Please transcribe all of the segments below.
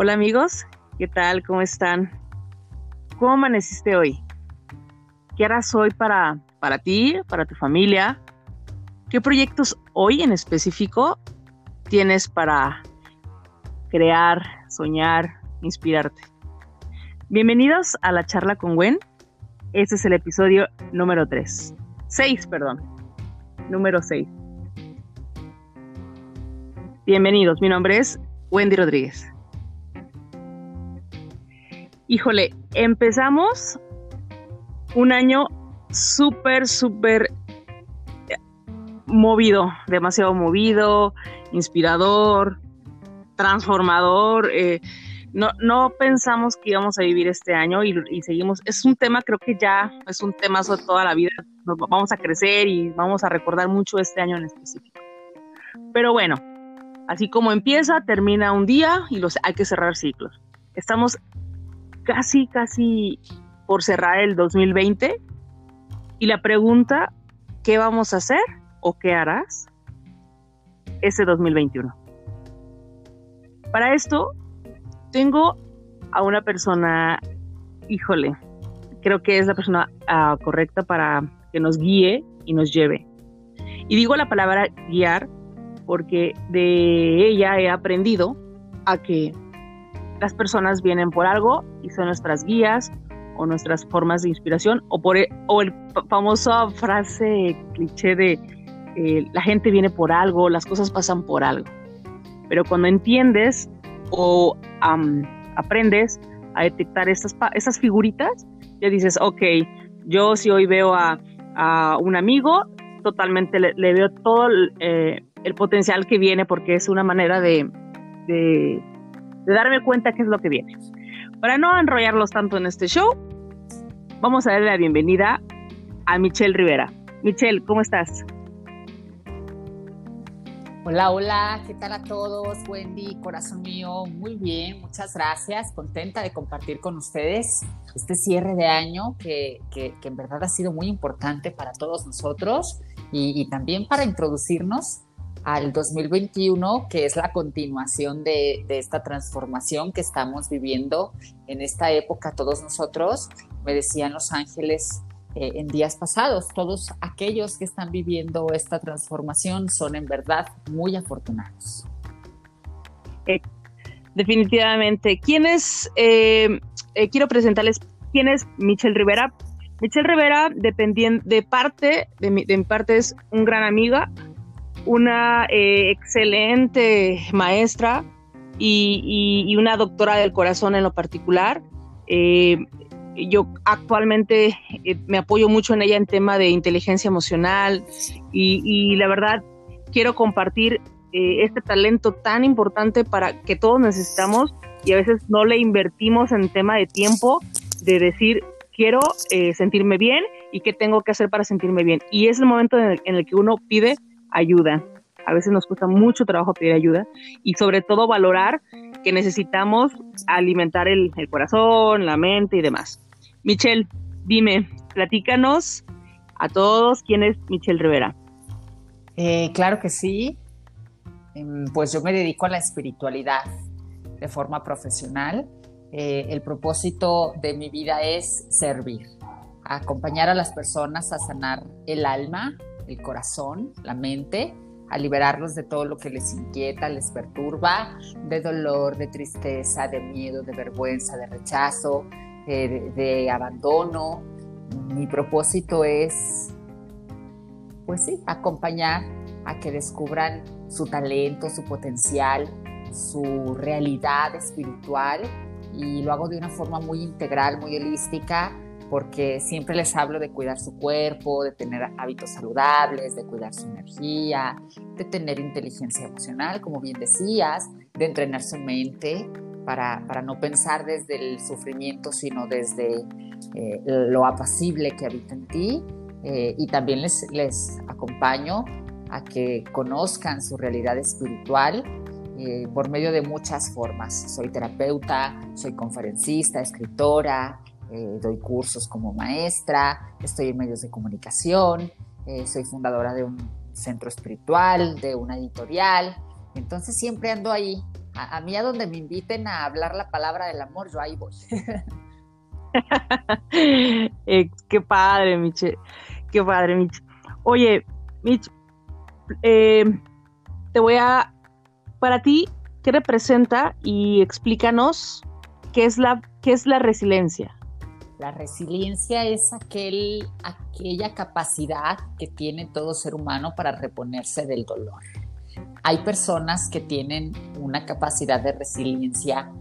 Hola amigos, ¿qué tal? ¿Cómo están? ¿Cómo amaneciste hoy? ¿Qué harás hoy para, para ti, para tu familia? ¿Qué proyectos hoy en específico tienes para crear, soñar, inspirarte? Bienvenidos a la charla con Gwen. Este es el episodio número 3. 6, perdón. Número 6. Bienvenidos, mi nombre es Wendy Rodríguez. Híjole, empezamos un año súper, súper movido, demasiado movido, inspirador, transformador. Eh, no, no pensamos que íbamos a vivir este año y, seguimos. Es un tema, creo que ya es un tema sobre toda la vida. Vamos a crecer y vamos a recordar mucho este año en específico. Pero bueno, así como empieza, termina un día y los, hay que cerrar ciclos. Estamos casi, casi por cerrar el 2020 y la pregunta, ¿qué vamos a hacer o qué harás ese 2021? Para esto, tengo a una persona, híjole, creo que es la persona uh, correcta para que nos guíe y nos lleve. Y digo la palabra guiar porque de ella he aprendido a que las personas vienen por algo y son nuestras guías o nuestras formas de inspiración o por el, o el famoso frase cliché de eh, la gente viene por algo, las cosas pasan por algo. Pero cuando entiendes o aprendes a detectar estas, estas figuritas, ya dices, ok, yo si hoy veo a, a un amigo, totalmente le, veo todo el, eh, el, potencial que viene porque es una manera de de darme cuenta qué es lo que viene. Para no enrollarlos tanto en este show, vamos a darle la bienvenida a Michelle Rivera. Michelle, ¿cómo estás? Hola, hola, ¿qué tal a todos? Wendy, corazón mío, muy bien, muchas gracias, contenta de compartir con ustedes este cierre de año que, que, en verdad ha sido muy importante para todos nosotros y también para introducirnos al 2021, que es la continuación de, esta transformación que estamos viviendo en esta época todos nosotros. Me decían los ángeles eh, en días pasados, todos aquellos que están viviendo esta transformación son en verdad muy afortunados. Eh, definitivamente. ¿Quién es? Eh, quiero presentarles quién es Michelle Rivera. Michelle Rivera, dependiendo de parte, de mi parte, es un gran amiga, una eh, excelente maestra y, y, una doctora del corazón en lo particular. Eh, yo actualmente eh, me apoyo mucho en ella en tema de inteligencia emocional y, la verdad quiero compartir eh, este talento tan importante para que todos necesitamos y a veces no le invertimos en tema de tiempo de decir quiero eh, sentirme bien y qué tengo que hacer para sentirme bien. Y es el momento en el que uno pide ayuda. A veces nos cuesta mucho trabajo pedir ayuda y sobre todo valorar que necesitamos alimentar el, corazón, la mente y demás. Michelle, dime, platícanos a todos quién es Michelle Rivera. Eh, claro que sí. Pues yo me dedico a la espiritualidad de forma profesional. Eh, el propósito de mi vida es servir, acompañar a las personas a sanar el alma, el corazón, la mente, a liberarlos de todo lo que les inquieta, les perturba, de dolor, de tristeza, de miedo, de vergüenza, de rechazo, de, de abandono. Mi propósito es, pues sí, acompañar a que descubran su talento, su potencial, su realidad espiritual y lo hago de una forma muy integral, muy holística, porque siempre les hablo de cuidar su cuerpo, de tener hábitos saludables, de cuidar su energía, de tener inteligencia emocional, como bien decías, de entrenar su mente para, para no pensar desde el sufrimiento, sino desde eh, lo apacible que habita en ti. Eh, y también les, les acompaño a que conozcan su realidad espiritual eh, por medio de muchas formas. Soy terapeuta, soy conferencista, escritora, eh, doy cursos como maestra, estoy en medios de comunicación, eh, soy fundadora de un centro espiritual, de una editorial. Entonces siempre ando ahí A, mí a donde me inviten a hablar la palabra del amor, yo ahí voy. Eh, qué padre, Miche. Qué padre, Miche. Oye, Miche, te voy a, para ti, ¿qué representa? Y explícanos qué es la, qué es la resiliencia. La resiliencia es aquel, aquella capacidad que tiene todo ser humano para reponerse del dolor. Hay personas que tienen una capacidad de resiliencia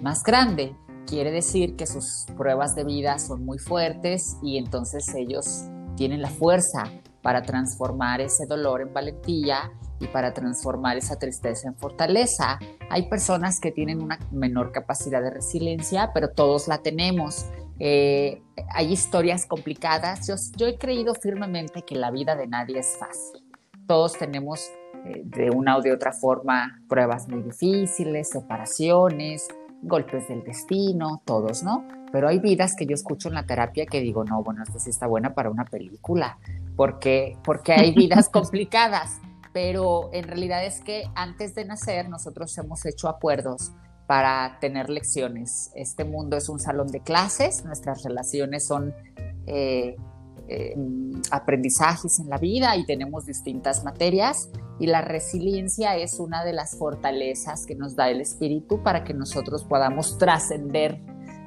más grande. Quiere decir que sus pruebas de vida son muy fuertes y entonces ellos tienen la fuerza para transformar ese dolor en valentía y para transformar esa tristeza en fortaleza. Hay personas que tienen una menor capacidad de resiliencia, pero todos la tenemos. Eh, hay historias complicadas. Yo, he creído firmemente que la vida de nadie es fácil. Todos tenemos eh, de una o de otra forma pruebas muy difíciles, separaciones, golpes del destino, todos, ¿no? Pero hay vidas que yo escucho en la terapia que digo, no, bueno, esta sí está buena para una película, porque, porque hay vidas complicadas, pero en realidad es que antes de nacer nosotros hemos hecho acuerdos para tener lecciones. Este mundo es un salón de clases, nuestras relaciones son eh, eh, aprendizajes en la vida y tenemos distintas materias y la resiliencia es una de las fortalezas que nos da el espíritu para que nosotros podamos trascender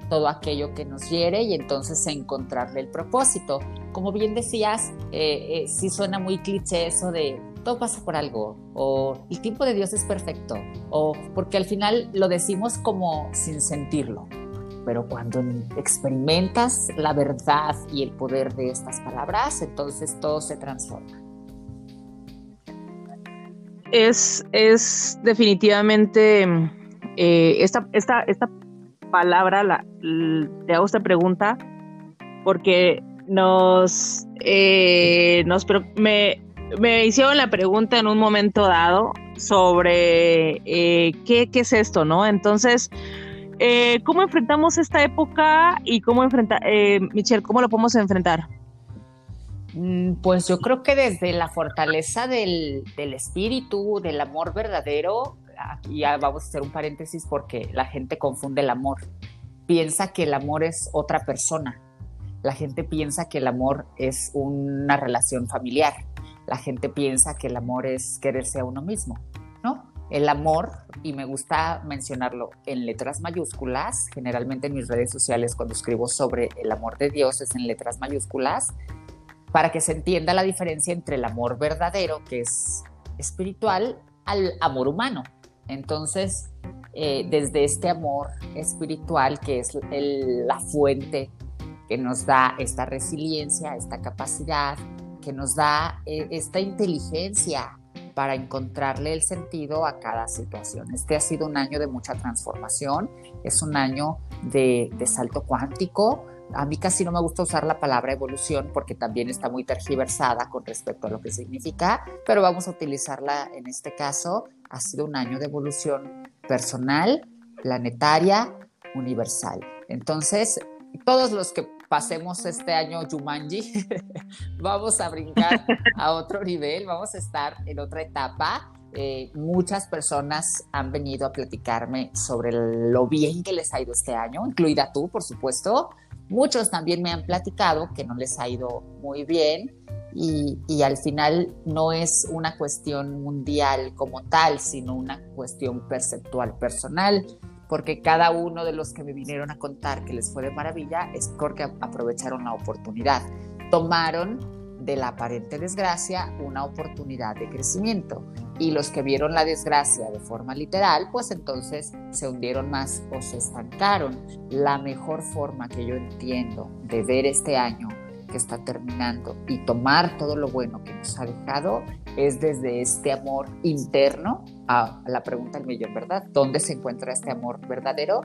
todo aquello que nos hiere y entonces encontrarle el propósito. Como bien decías, eh, sí suena muy cliché eso de todo pasa por algo, o el tiempo de Dios es perfecto, o porque al final lo decimos como sin sentirlo. Pero cuando experimentas la verdad y el poder de estas palabras, entonces todo se transforma. Es, es definitivamente eh, esta, esta, esta palabra, la, te hago esta pregunta, porque nos, eh, nos me, me hicieron la pregunta en un momento dado sobre eh, ¿qué, es esto, ¿no? Entonces, eh, ¿cómo enfrentamos esta época y cómo enfrentar, eh, Michelle, cómo lo podemos enfrentar? Mm, pues yo creo que desde la fortaleza del, del espíritu, del amor verdadero, aquí ya vamos a hacer un paréntesis porque la gente confunde el amor. Piensa que el amor es otra persona. La gente piensa que el amor es una relación familiar la gente piensa que el amor es quererse a uno mismo, ¿no? El amor, y me gusta mencionarlo en letras mayúsculas, generalmente en mis redes sociales cuando escribo sobre el amor de Dios es en letras mayúsculas, para que se entienda la diferencia entre el amor verdadero, que es espiritual, al amor humano. Entonces, eh, desde este amor espiritual, que es la fuente que nos da esta resiliencia, esta capacidad, que nos da eh, esta inteligencia para encontrarle el sentido a cada situación. Este ha sido un año de mucha transformación, es un año de, salto cuántico. A mí casi no me gusta usar la palabra evolución porque también está muy tergiversada con respecto a lo que significa, pero vamos a utilizarla en este caso. Ha sido un año de evolución personal, planetaria, universal. Entonces, todos los que pasemos este año Jumanji, vamos a brincar a otro nivel, vamos a estar en otra etapa. Eh, muchas personas han venido a platicarme sobre lo bien que les ha ido este año, incluida tú, por supuesto. Muchos también me han platicado que no les ha ido muy bien y, y, al final no es una cuestión mundial como tal, sino una cuestión perceptual personal porque cada uno de los que me vinieron a contar que les fue de maravilla es porque aprovecharon la oportunidad, tomaron de la aparente desgracia una oportunidad de crecimiento y los que vieron la desgracia de forma literal, pues entonces se hundieron más o se estancaron. La mejor forma que yo entiendo de ver este año que está terminando y tomar todo lo bueno que nos ha dejado es desde este amor interno a la pregunta del millón, ¿verdad? ¿Dónde se encuentra este amor verdadero?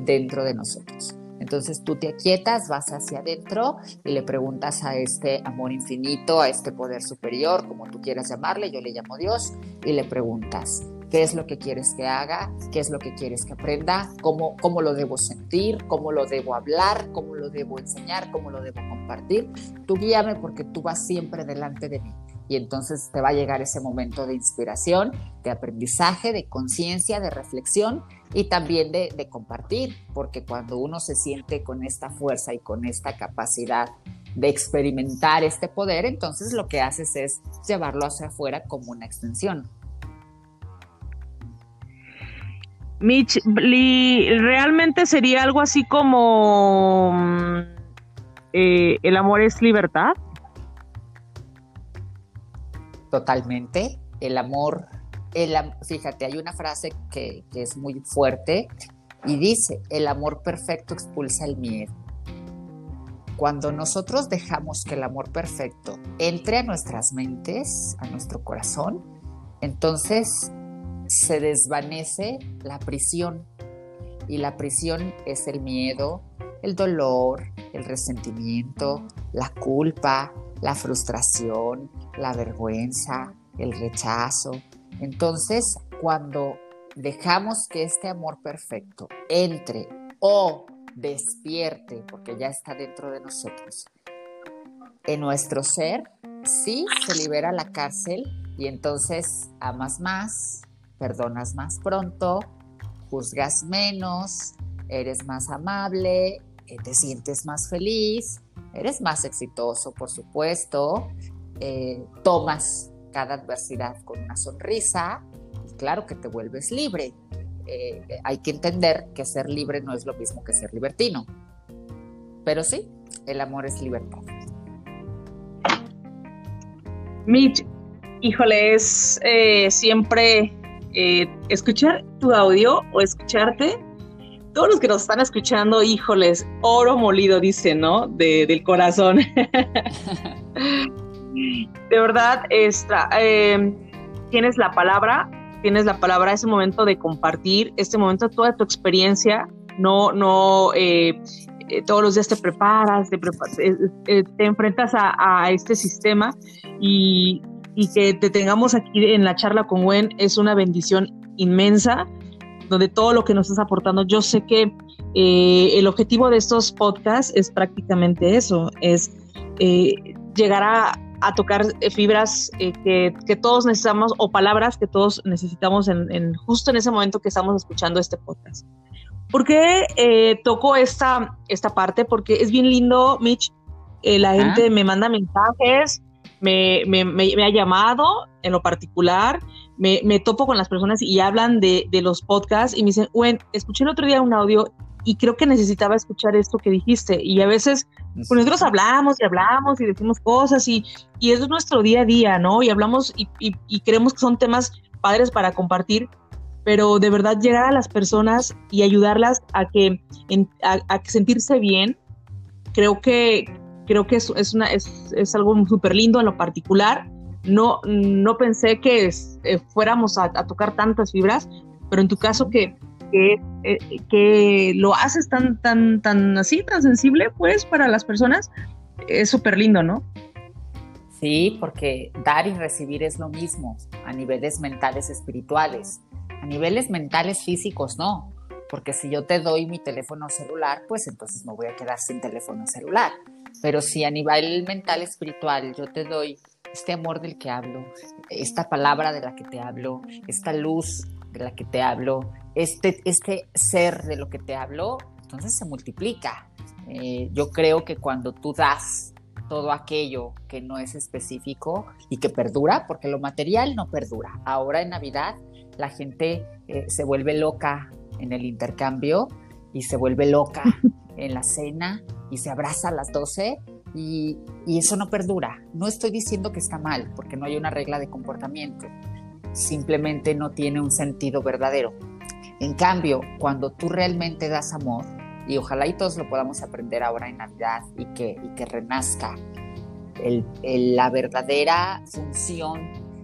Dentro de nosotros. Entonces tú te aquietas, vas hacia adentro y le preguntas a este amor infinito, a este poder superior, como tú quieras llamarle, yo le llamo Dios, y le preguntas, ¿qué es lo que quieres que haga? ¿Qué es lo que quieres que aprenda? ¿Cómo, cómo lo debo sentir? ¿Cómo lo debo hablar? ¿Cómo lo debo enseñar? ¿Cómo lo debo compartir? Tú guíame porque tú vas siempre delante de mí y entonces te va a llegar ese momento de inspiración, de aprendizaje, de conciencia, de reflexión y también de, compartir, porque cuando uno se siente con esta fuerza y con esta capacidad de experimentar este poder, entonces lo que haces es llevarlo hacia afuera como una extensión. Mitch, ¿realmente sería algo así como mm, eh, el amor es libertad? Totalmente. El amor, el, fíjate, hay una frase que, que es muy fuerte y dice, el amor perfecto expulsa el miedo. Cuando nosotros dejamos que el amor perfecto entre a nuestras mentes, a nuestro corazón, entonces se desvanece la prisión. Y la prisión es el miedo, el dolor, el resentimiento, la culpa, la frustración, la vergüenza, el rechazo. Entonces, cuando dejamos que este amor perfecto entre o despierte, porque ya está dentro de nosotros, en nuestro ser, sí se libera la cárcel y entonces amas más, perdonas más pronto, juzgas menos, eres más amable, eh, te sientes más feliz, eres más exitoso, por supuesto, eh, tomas cada adversidad con una sonrisa y claro que te vuelves libre. Eh, hay que entender que ser libre no es lo mismo que ser libertino. Pero sí, el amor es libertad. Mitch, híjole, es siempre eh, escuchar tu audio o escucharte, todos los que nos están escuchando, híjoles, oro molido, dice, ¿no? del corazón. de verdad, esta, em, tienes la palabra, tienes la palabra, ese momento de compartir, este momento, toda tu experiencia, no, no, eh, eh, todos los días te preparas, te, te enfrentas a, este sistema y y que te tengamos aquí en la charla con Gwen es una bendición inmensa, donde todo lo que nos estás aportando, yo sé que eh, el objetivo de estos podcasts es prácticamente eso, es eh, llegar a, tocar fibras eh, que, todos necesitamos o palabras que todos necesitamos en, justo en ese momento que estamos escuchando este podcast. ¿Por qué toco esta, esta parte? Porque es bien lindo, Mitch. la gente me manda mensajes, me, ha llamado en lo particular, me, topo con las personas y hablan de, los podcasts y me dicen, bueno, escuché el otro día un audio y creo que necesitaba escuchar esto que dijiste. Y a veces pues nosotros hablamos y hablamos y decimos cosas y, y es nuestro día a día, ¿no? Y hablamos y, y, creemos que son temas padres para compartir, pero de verdad llegar a las personas y ayudarlas a que, a, a sentirse bien, creo que, creo que es, es, una, es, es algo súper lindo en lo particular. No, no pensé que eh, fuéramos a, tocar tantas fibras, pero en tu caso que, eh, que, lo haces tan, tan, tan así, tan sensible, pues, para las personas, es súper lindo, ¿no? Sí, porque dar y recibir es lo mismo a niveles mentales, espirituales. A niveles mentales, físicos, no. Porque si yo te doy mi teléfono celular, pues entonces me voy a quedar sin teléfono celular. Pero si a nivel mental, espiritual, yo te doy este amor del que hablo, esta palabra de la que te hablo, esta luz de la que te hablo, este, este ser de lo que te hablo, entonces se multiplica. Eh, yo creo que cuando tú das todo aquello que no es específico y que perdura, porque lo material no perdura. Ahora en Navidad la gente eh, se vuelve loca en el intercambio y se vuelve loca en la cena y se abraza a las 12 y, eso no perdura. No estoy diciendo que está mal, porque no hay una regla de comportamiento. Simplemente no tiene un sentido verdadero. En cambio, cuando tú realmente das amor, y ojalá y todos lo podamos aprender ahora en Navidad y que, que renazca la verdadera función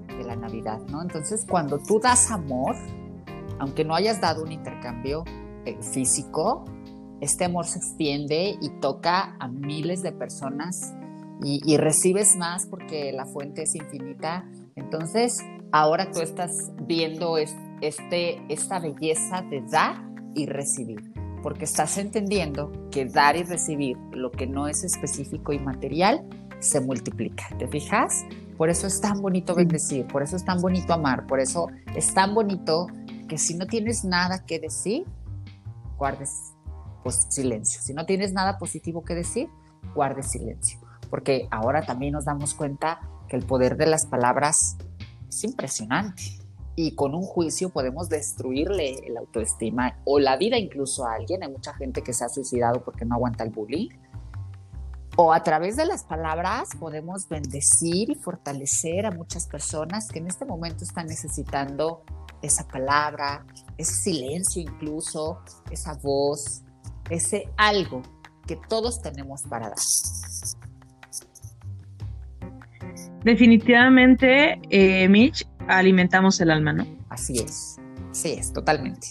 de la Navidad, ¿no? Entonces, cuando tú das amor, aunque no hayas dado un intercambio eh, físico, este amor se extiende y toca a miles de personas y, recibes más porque la fuente es infinita. Entonces, ahora tú estás viendo este, esta belleza de dar y recibir, porque estás entendiendo que dar y recibir lo que no es específico y material se multiplica. ¿Te fijas? Por eso es tan bonito bendecir, por eso es tan bonito amar, por eso es tan bonito que si no tienes nada que decir, guardes pues, silencio. Si no tienes nada positivo que decir, guardes silencio. Porque ahora también nos damos cuenta que el poder de las palabras es impresionante. Y con un juicio podemos destruirle la autoestima o la vida incluso a alguien. Hay mucha gente que se ha suicidado porque no aguanta el bullying o a través de las palabras podemos bendecir y fortalecer a muchas personas que en este momento están necesitando esa palabra, ese silencio incluso, esa voz, ese algo que todos tenemos para dar. Definitivamente, eh, Mitch, alimentamos el alma, ¿no? Así es, sí es, totalmente.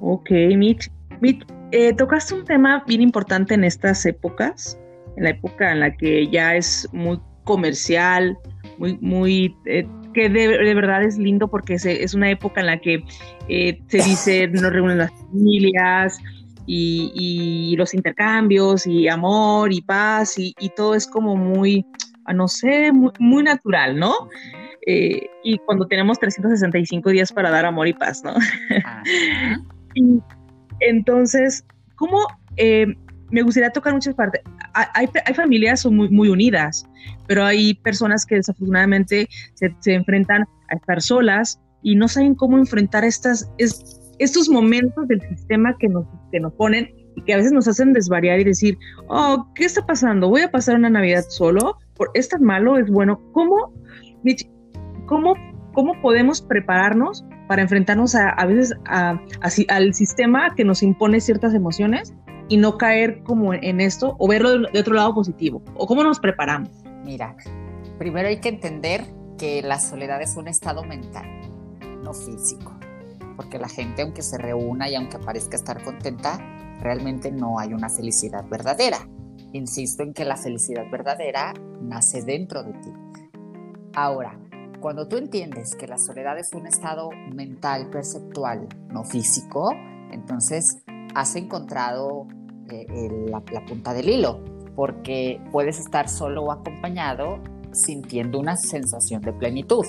Ok, Mitch. Mitch, eh, tocaste un tema bien importante en estas épocas, en la época en la que ya es muy comercial, muy, muy, eh, que de, verdad es lindo porque es una época en la que eh, se dice, nos reúnen las familias y, los intercambios y amor y paz y, todo es como muy, ah, no sé, muy, natural, ¿no? y cuando tenemos 365 días para dar amor y paz, ¿no? Entonces, ¿cómo eh, me gustaría tocar muchas partes? Hay, familias muy, muy unidas, pero hay personas que desafortunadamente se, enfrentan a estar solas y no saben cómo enfrentar estas, estos momentos del sistema que nos, que nos ponen y que a veces nos hacen desvariar y decir, oh, ¿qué está pasando? ¿Voy a pasar una Navidad solo? ¿Es tan malo? ¿Es bueno? ¿Cómo, cómo, cómo podemos prepararnos para enfrentarnos a, a veces a, al sistema que nos impone ciertas emociones y no caer como en esto o verlo de, otro lado positivo? ¿O cómo nos preparamos? Mira, primero hay que entender que la soledad es un estado mental, no físico, porque la gente aunque se reúna y aunque parezca estar contenta, realmente no hay una felicidad verdadera. Insisto en que la felicidad verdadera nace dentro de ti. Ahora, cuando tú entiendes que la soledad es un estado mental, perceptual, no físico, entonces has encontrado eh, la, la punta del hilo, porque puedes estar solo o acompañado sintiendo una sensación de plenitud.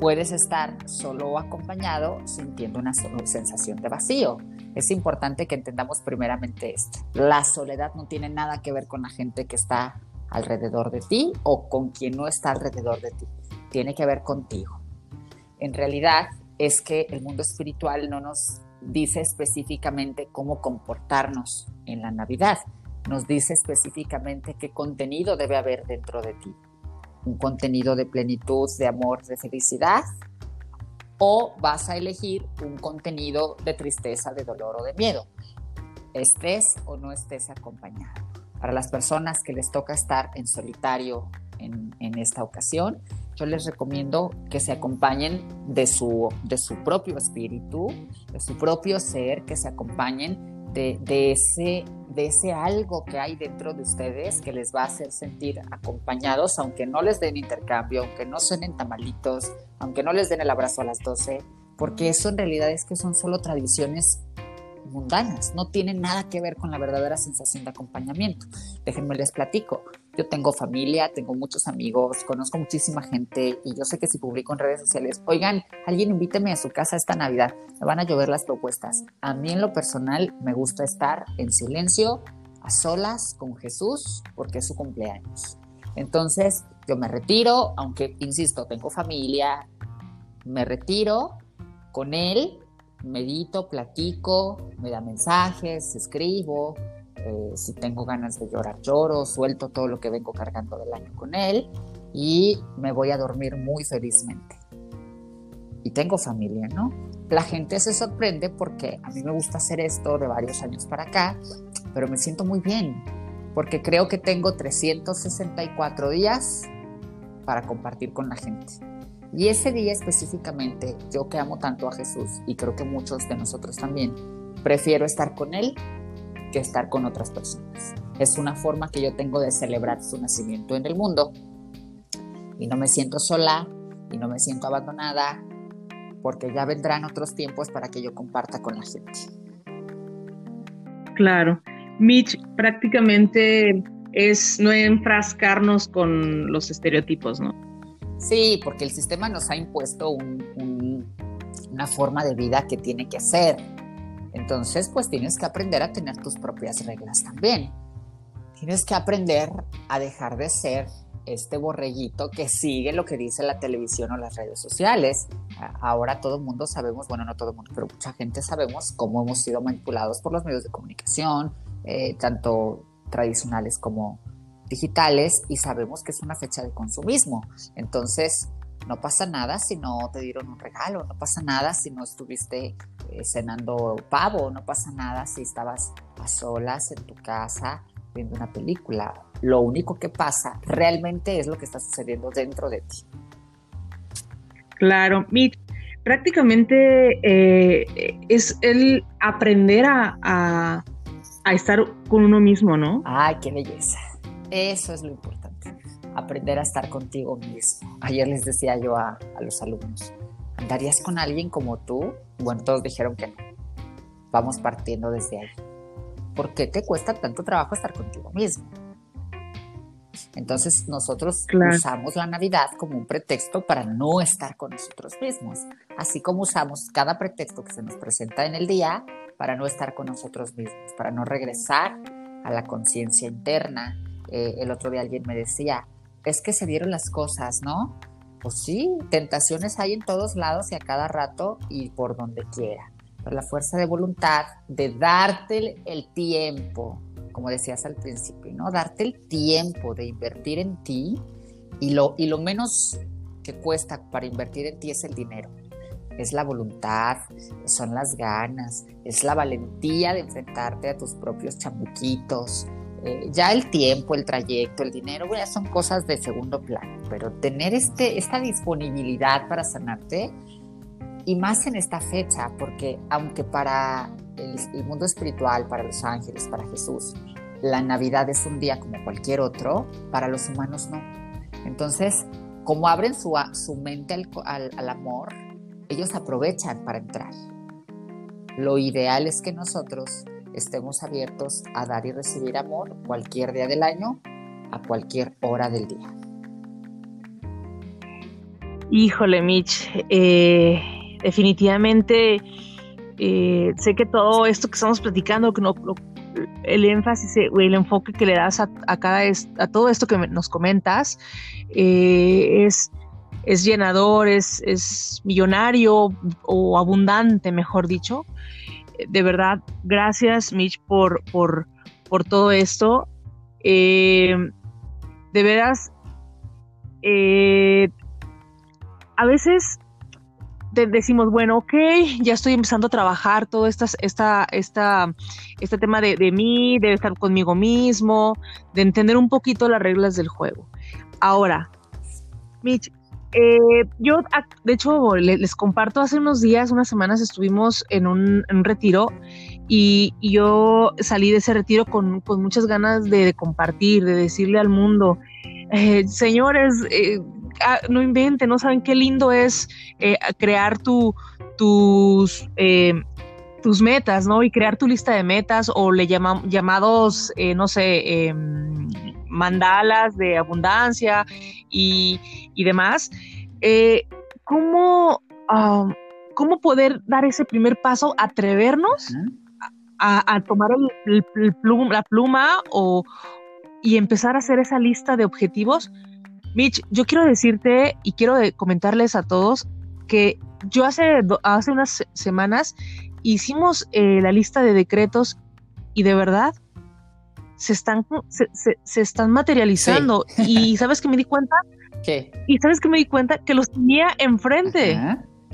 Puedes estar solo o acompañado sintiendo una sensación de vacío. Es importante que entendamos primeramente esto. La soledad no tiene nada que ver con la gente que está alrededor de ti o con quien no está alrededor de ti tiene que ver contigo. En realidad es que el mundo espiritual no nos dice específicamente cómo comportarnos en la Navidad, nos dice específicamente qué contenido debe haber dentro de ti. Un contenido de plenitud, de amor, de felicidad, o vas a elegir un contenido de tristeza, de dolor o de miedo. Estés o no estés acompañado. Para las personas que les toca estar en solitario en, esta ocasión, yo les recomiendo que se acompañen de su, de su propio espíritu, de su propio ser, que se acompañen de, de, ese, de ese algo que hay dentro de ustedes que les va a hacer sentir acompañados, aunque no les den intercambio, aunque no suenen tamalitos, aunque no les den el abrazo a las 12, porque eso en realidad es que son solo tradiciones mundanas, no tienen nada que ver con la verdadera sensación de acompañamiento. Déjenme les platico. Yo tengo familia, tengo muchos amigos, conozco muchísima gente y yo sé que si publico en redes sociales, oigan, alguien invíteme a su casa esta Navidad, me van a llover las propuestas. A mí en lo personal me gusta estar en silencio, a solas con Jesús, porque es su cumpleaños. Entonces yo me retiro, aunque, insisto, tengo familia, me retiro con él medito, platico, me da mensajes, escribo, eh, si tengo ganas de llorar, lloro, suelto todo lo que vengo cargando del año con él y me voy a dormir muy felizmente. Y tengo familia, ¿no? La gente se sorprende porque a mí me gusta hacer esto de varios años para acá, pero me siento muy bien, porque creo que tengo 364 días para compartir con la gente. Y ese día específicamente, yo que amo tanto a Jesús y creo que muchos de nosotros también, prefiero estar con Él que estar con otras personas. Es una forma que yo tengo de celebrar su nacimiento en el mundo. Y no me siento sola y no me siento abandonada porque ya vendrán otros tiempos para que yo comparta con la gente. Claro. Mitch, prácticamente es no enfrascarnos con los estereotipos, ¿no? Sí, porque el sistema nos ha impuesto una forma de vida que tiene que ser. Entonces, pues tienes que aprender a tener tus propias reglas también. Tienes que aprender a dejar de ser este borreguito que sigue lo que dice la televisión o las redes sociales. Ahora todo el mundo sabemos, bueno, no todo el mundo, pero mucha gente sabemos cómo hemos sido manipulados por los medios de comunicación, eh, tanto tradicionales como digitales, y sabemos que es una fecha de consumismo. Entonces, no pasa nada si no te dieron un regalo, no pasa nada si no estuviste eh, cenando pavo, no pasa nada si estabas a solas en tu casa viendo una película. Lo único que pasa realmente es lo que está sucediendo dentro de ti. Claro, Mitch, prácticamente eh, es el aprender a, estar con uno mismo, ¿no? Ay, qué belleza. Eso es lo importante, aprender a estar contigo mismo. Ayer les decía yo a, a los alumnos, ¿andarías con alguien como tú? Bueno, todos dijeron que no. Vamos partiendo desde ahí. ¿por qué te cuesta tanto trabajo estar contigo mismo? Entonces nosotros usamos la Navidad como un pretexto para no estar con nosotros mismos, así como usamos cada pretexto que se nos presenta en el día para no estar con nosotros mismos, para no regresar a la conciencia interna. Eh, el otro día alguien me decía, es que se dieron las cosas, ¿no? Pues sí, tentaciones hay en todos lados y a cada rato y por donde quiera la fuerza de voluntad de darte el, tiempo, como decías al principio, ¿no? Darte el tiempo de invertir en ti y lo, y lo menos que cuesta para invertir en ti es el dinero. Es la voluntad, son las ganas, es la valentía de enfrentarte a tus propios chamuquitos. Eh, ya el tiempo, el trayecto, el dinero, bueno, son cosas de segundo plano, pero tener este, esta disponibilidad para sanarte y más en esta fecha, porque aunque para el, mundo espiritual, para los ángeles, para Jesús, la Navidad es un día como cualquier otro, para los humanos no. Entonces, como abren su, su mente al, al, amor, ellos aprovechan para entrar. Lo ideal es que nosotros estemos abiertos a dar y recibir amor cualquier día del año, a cualquier hora del día. Híjole, Mitch, eh, definitivamente eh, sé que todo esto que estamos platicando, que el énfasis, eh, el enfoque que le das a, cada a todo esto que nos comentas es, es llenador, es, es millonario o abundante, mejor dicho. De verdad, gracias Mitch por, por, por todo esto. de veras, a veces decimos, bueno, ok, ya estoy empezando a trabajar todo esta, esta, esta, este tema de, de, mí, de estar conmigo mismo, de entender un poquito las reglas del juego. Ahora, Mitch, eh, yo, de hecho, les, comparto, hace unos días, unas semanas, estuvimos en un, retiro y, yo salí de ese retiro con, con muchas ganas de, compartir, de decirle al mundo, eh, señores, eh, Ah, no inventen, no saben qué lindo es eh, crear tu, tus, eh, tus metas, ¿no? Y crear tu lista de metas o le llaman llamados, eh, no sé, em, mandalas de abundancia y, demás. ¿cómo, ¿Cómo poder dar ese primer paso, atrevernos a, tomar la pluma o, y empezar a hacer esa lista de objetivos? Mitch, yo quiero decirte y quiero comentarles a todos que yo hace, hace unas semanas hicimos eh, la lista de decretos y de verdad se están, se, están materializando. Y ¿sabes que me di cuenta? ¿Qué? Y ¿sabes que me di cuenta? Que los tenía enfrente.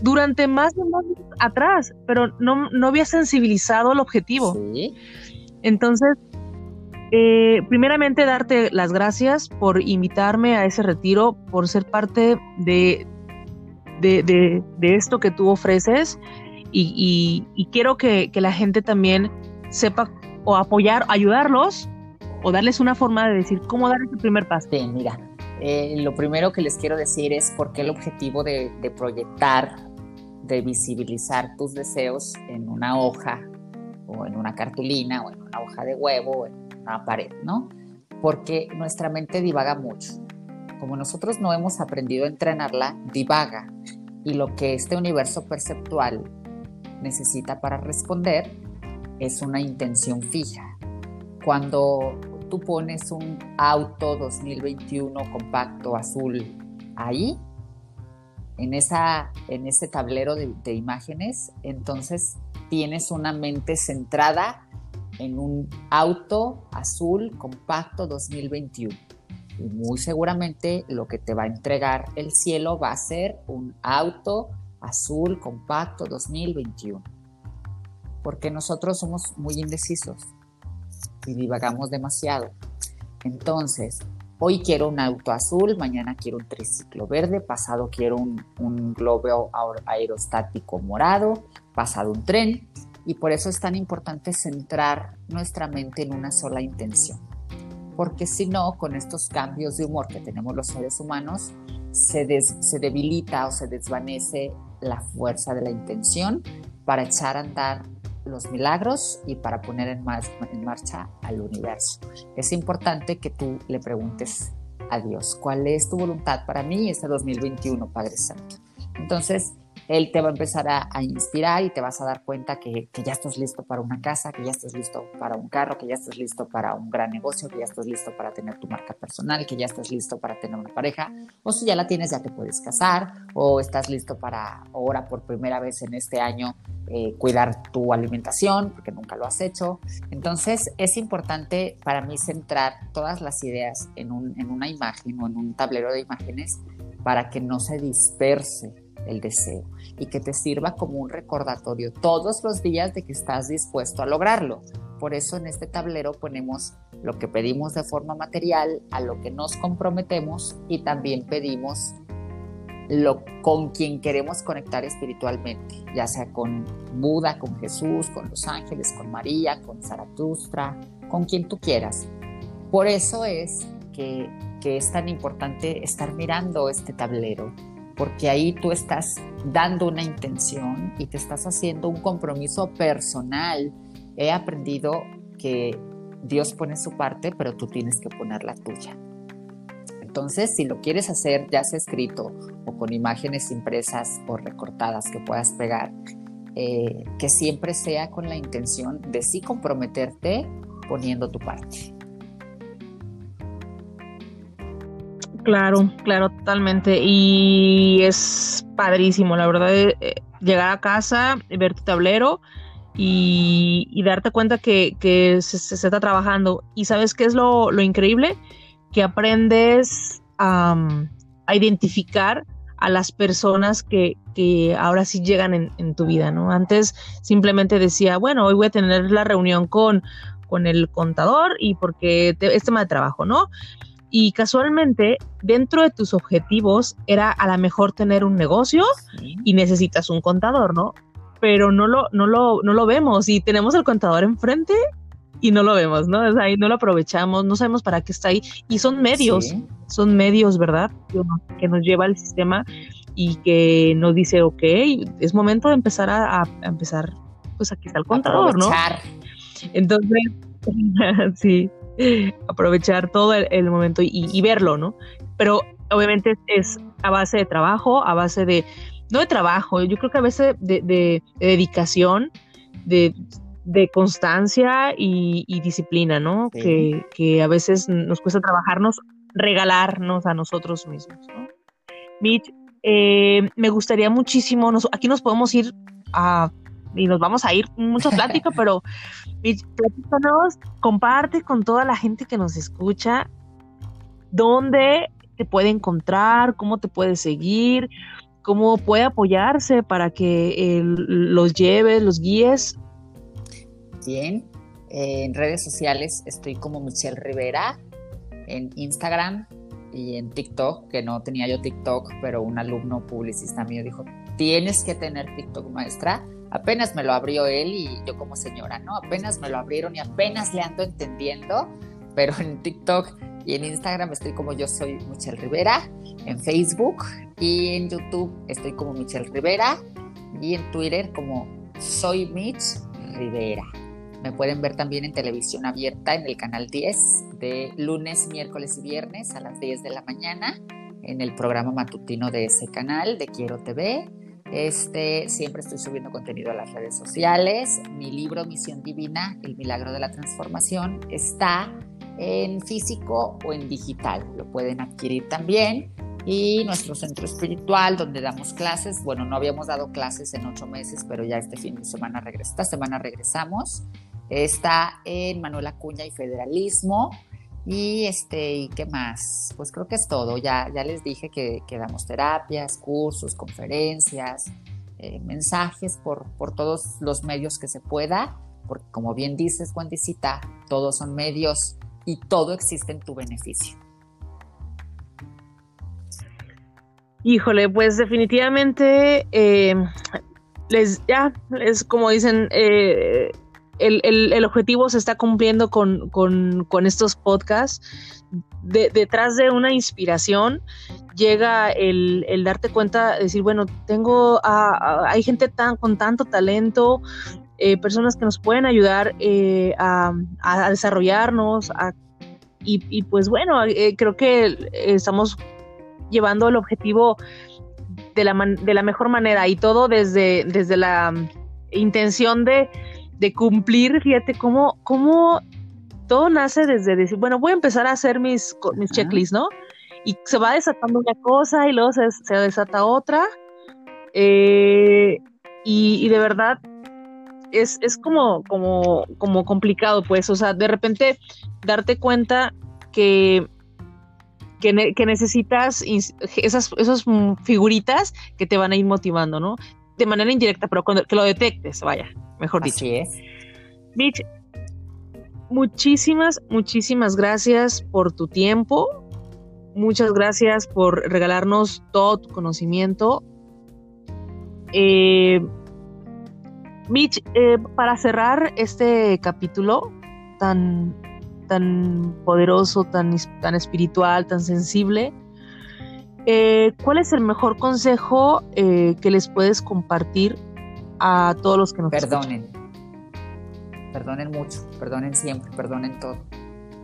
Durante más de un año atrás, pero no, no había sensibilizado el objetivo. ¿Sí? Entonces, eh, primeramente, darte las gracias por invitarme a ese retiro, por ser parte de, de, esto que tú ofreces y, quiero que, la gente también sepa o apoyar, ayudarlos o darles una forma de decir cómo dar ese primer paso. Sí, mira, eh, lo primero que les quiero decir es por qué el objetivo de, de proyectar, de visibilizar tus deseos en una hoja o en una cartulina o en una hoja de huevo, pared, ¿no? porque nuestra mente divaga mucho. Como nosotros no hemos aprendido a entrenarla, divaga. Y lo que este universo perceptual necesita para responder es una intención fija. Cuando tú pones un auto 2021 compacto azul ahí, en, esa, en ese tablero de, de imágenes, entonces tienes una mente centrada en un auto azul compacto 2021. Y muy seguramente lo que te va a entregar el cielo va a ser un auto azul compacto 2021. Porque nosotros somos muy indecisos y divagamos demasiado. Entonces, hoy quiero un auto azul, mañana quiero un triciclo verde, pasado quiero un, un globo aerostático morado, pasado un tren. Y por eso es tan importante centrar nuestra mente en una sola intención. Porque si no, con estos cambios de humor que tenemos los seres humanos, se, se debilita o se desvanece la fuerza de la intención para echar a andar los milagros y para poner en, marcha al universo. Es importante que tú le preguntes a Dios, ¿cuál es tu voluntad para mí este 2021, Padre Santo? Entonces, él te va a empezar a, inspirar y te vas a dar cuenta que, ya estás listo para una casa, que ya estás listo para un carro, que ya estás listo para un gran negocio, que ya estás listo para tener tu marca personal, que ya estás listo para tener una pareja, o si ya la tienes ya te puedes casar, o estás listo para ahora por primera vez en este año eh, cuidar tu alimentación, porque nunca lo has hecho. Entonces es importante para mí centrar todas las ideas en, un, en una imagen o en un tablero de imágenes para que no se disperse el deseo y que te sirva como un recordatorio todos los días de que estás dispuesto a lograrlo. Por eso en este tablero ponemos lo que pedimos de forma material, a lo que nos comprometemos y también pedimos lo con quien queremos conectar espiritualmente, ya sea con Buda, con Jesús, con los ángeles, con María, con Zaratustra, con quien tú quieras. Por eso es que, que es tan importante estar mirando este tablero porque ahí tú estás dando una intención y te estás haciendo un compromiso personal. He aprendido que Dios pone su parte, pero tú tienes que poner la tuya. Entonces, si lo quieres hacer ya sea escrito o con imágenes impresas o recortadas que puedas pegar, eh, que siempre sea con la intención de sí comprometerte poniendo tu parte. Claro, claro, totalmente. Y es padrísimo, la verdad, eh, llegar a casa, ver tu tablero y, darte cuenta que, se, está trabajando. Y sabes qué es lo, increíble? Que aprendes a, identificar a las personas que, ahora sí llegan en, tu vida, ¿no? Antes simplemente decía, bueno, hoy voy a tener la reunión con, con el contador y porque es tema de trabajo, ¿no? Y casualmente dentro de tus objetivos era a lo mejor tener un negocio y necesitas un contador, ¿no? Pero no lo, no lo, no lo vemos y tenemos el contador enfrente y no lo vemos, ¿no? ahí no lo aprovechamos, no sabemos para qué está ahí y son medios, son medios, ¿verdad? Que nos lleva al sistema y que nos dice, ok, es momento de empezar a, empezar, pues aquí está el contador, ¿no? Entonces, sí, aprovechar todo el, momento y, verlo, ¿no? Pero obviamente es a base de trabajo, a base de, no de trabajo, yo creo que a veces de, dedicación, de, constancia y, disciplina, ¿no? Que, a veces nos cuesta trabajarnos, regalarnos a nosotros mismos, ¿no? Mitch, eh, me gustaría muchísimo, aquí nos podemos ir a y nos vamos a ir mucho plática, pero platícanos, comparte con toda la gente que nos escucha dónde te puede encontrar, cómo te puede seguir, cómo puede apoyarse para que los lleves, los guíes. Bien, en redes sociales estoy como Michelle Rivera, en Instagram y en TikTok, que no tenía yo TikTok, pero un alumno publicista mío dijo, tienes que tener TikTok maestra apenas me lo abrió él y yo como señora, ¿no? Apenas me lo abrieron y apenas le ando entendiendo, pero en TikTok y en Instagram estoy como yo soy Michelle Rivera, en Facebook y en YouTube estoy como Michelle Rivera y en Twitter como soy Mitch Rivera. Me pueden ver también en televisión abierta en el canal 10 de lunes, miércoles y viernes a las 10 de la mañana en el programa matutino de ese canal de Quiero TV. Este, siempre estoy subiendo contenido a las redes sociales. Mi libro Misión Divina, El Milagro de la Transformación, está en físico o en digital. Lo pueden adquirir también. Y nuestro centro espiritual, donde damos clases. Bueno, no habíamos dado clases en ocho meses, pero ya este fin de semana, esta semana regresamos. Está en Manuel Acuña y Federalismo. Y este, ¿y qué más? Pues creo que es todo. Ya, ya les dije que, damos terapias, cursos, conferencias, eh, mensajes por, por todos los medios que se pueda, porque como bien dices, Wendicita, todos son medios y todo existe en tu beneficio. Híjole, pues definitivamente eh, les ya es como dicen eh, el, objetivo se está cumpliendo con, estos podcasts. detrás de una inspiración llega el, darte cuenta, de decir, bueno, tengo, hay gente tan, con tanto talento, eh, personas que nos pueden ayudar eh, a, desarrollarnos, y, pues bueno, eh, creo que estamos llevando el objetivo de la, de la mejor manera y todo desde, desde la intención de de cumplir, fíjate cómo, cómo todo nace desde decir, bueno, voy a empezar a hacer mis, mis checklists, ¿no? Y se va desatando una cosa y luego se, desata otra. Eh, y, de verdad es, es como, como, como complicado, pues, o sea, de repente darte cuenta que que, necesitas esas, esas figuritas que te van a ir motivando, ¿no? De manera indirecta, pero cuando que lo detectes, vaya mejor dicho. Así es. Mitch, muchísimas, muchísimas gracias por tu tiempo. Muchas gracias por regalarnos todo tu conocimiento. Eh, Mitch, eh, para cerrar este capítulo tan, tan poderoso, tan, tan espiritual, tan sensible, eh, ¿cuál es el mejor consejo que les puedes compartir a todos los que nos perdonen. Perdonen mucho, perdonen siempre, perdonen todo.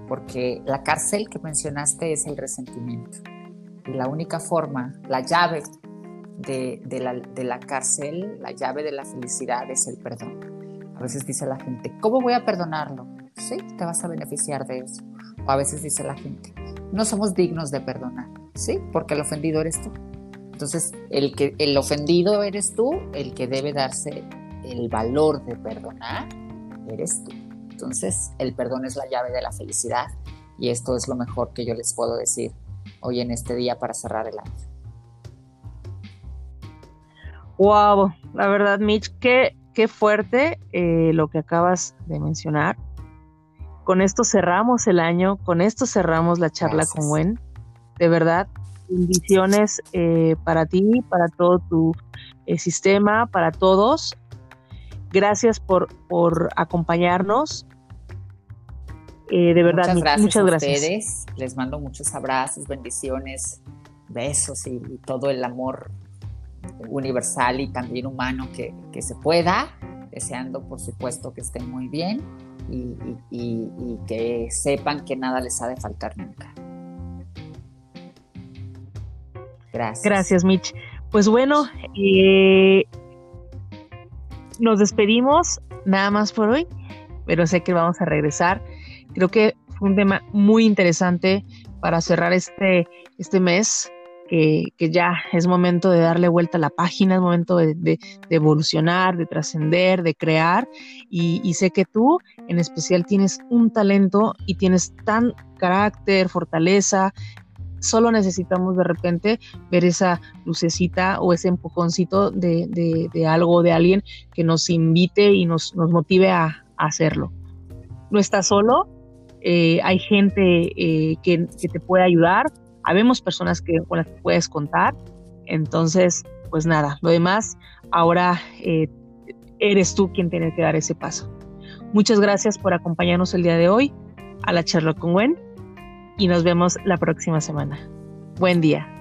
Porque la cárcel que mencionaste es el resentimiento. Y la única forma, la llave de, la, de la cárcel, la llave de la felicidad es el perdón. A veces dice la gente, ¿cómo voy a perdonarlo? Sí, te vas a beneficiar de eso. O a veces dice la gente, no somos dignos de perdonar. Sí, porque el ofendido eres tú. Entonces, el, que, el ofendido eres tú, el que debe darse el valor de perdonar, eres tú. Entonces, el perdón es la llave de la felicidad y esto es lo mejor que yo les puedo decir hoy en este día para cerrar el año. Wow, la verdad, Mitch, qué, qué fuerte eh, lo que acabas de mencionar. Con esto cerramos el año, con esto cerramos la charla con Gwen. De verdad, bendiciones eh, para ti, para todo tu eh, sistema, para todos. Gracias por, por acompañarnos. Eh, de verdad, muchas gracias. Muchas gracias. A ustedes. Les mando muchos abrazos, bendiciones, besos y, todo el amor universal y también humano que, se pueda. Deseando, por supuesto, que estén muy bien y que sepan que nada les ha de faltar nunca. Gracias. Gracias, Mitch. Pues bueno, eh, nos despedimos nada más por hoy, pero sé que vamos a regresar. Creo que fue un tema muy interesante para cerrar este, este mes, que, ya es momento de darle vuelta a la página, es momento de, evolucionar, de trascender, de crear. Y, y, sé que tú en especial tienes un talento y tienes tan carácter, fortaleza, solo necesitamos de repente ver esa lucecita o ese empujoncito de, de, algo, de alguien que nos invite y nos, nos motive a, hacerlo. No estás solo, eh, hay gente eh, que, te puede ayudar, habemos personas que, con las que puedes contar, entonces, pues nada, lo demás, ahora eh, eres tú quien tiene que dar ese paso. Muchas gracias por acompañarnos el día de hoy a la charla con Gwen y nos vemos la próxima semana. Buen día.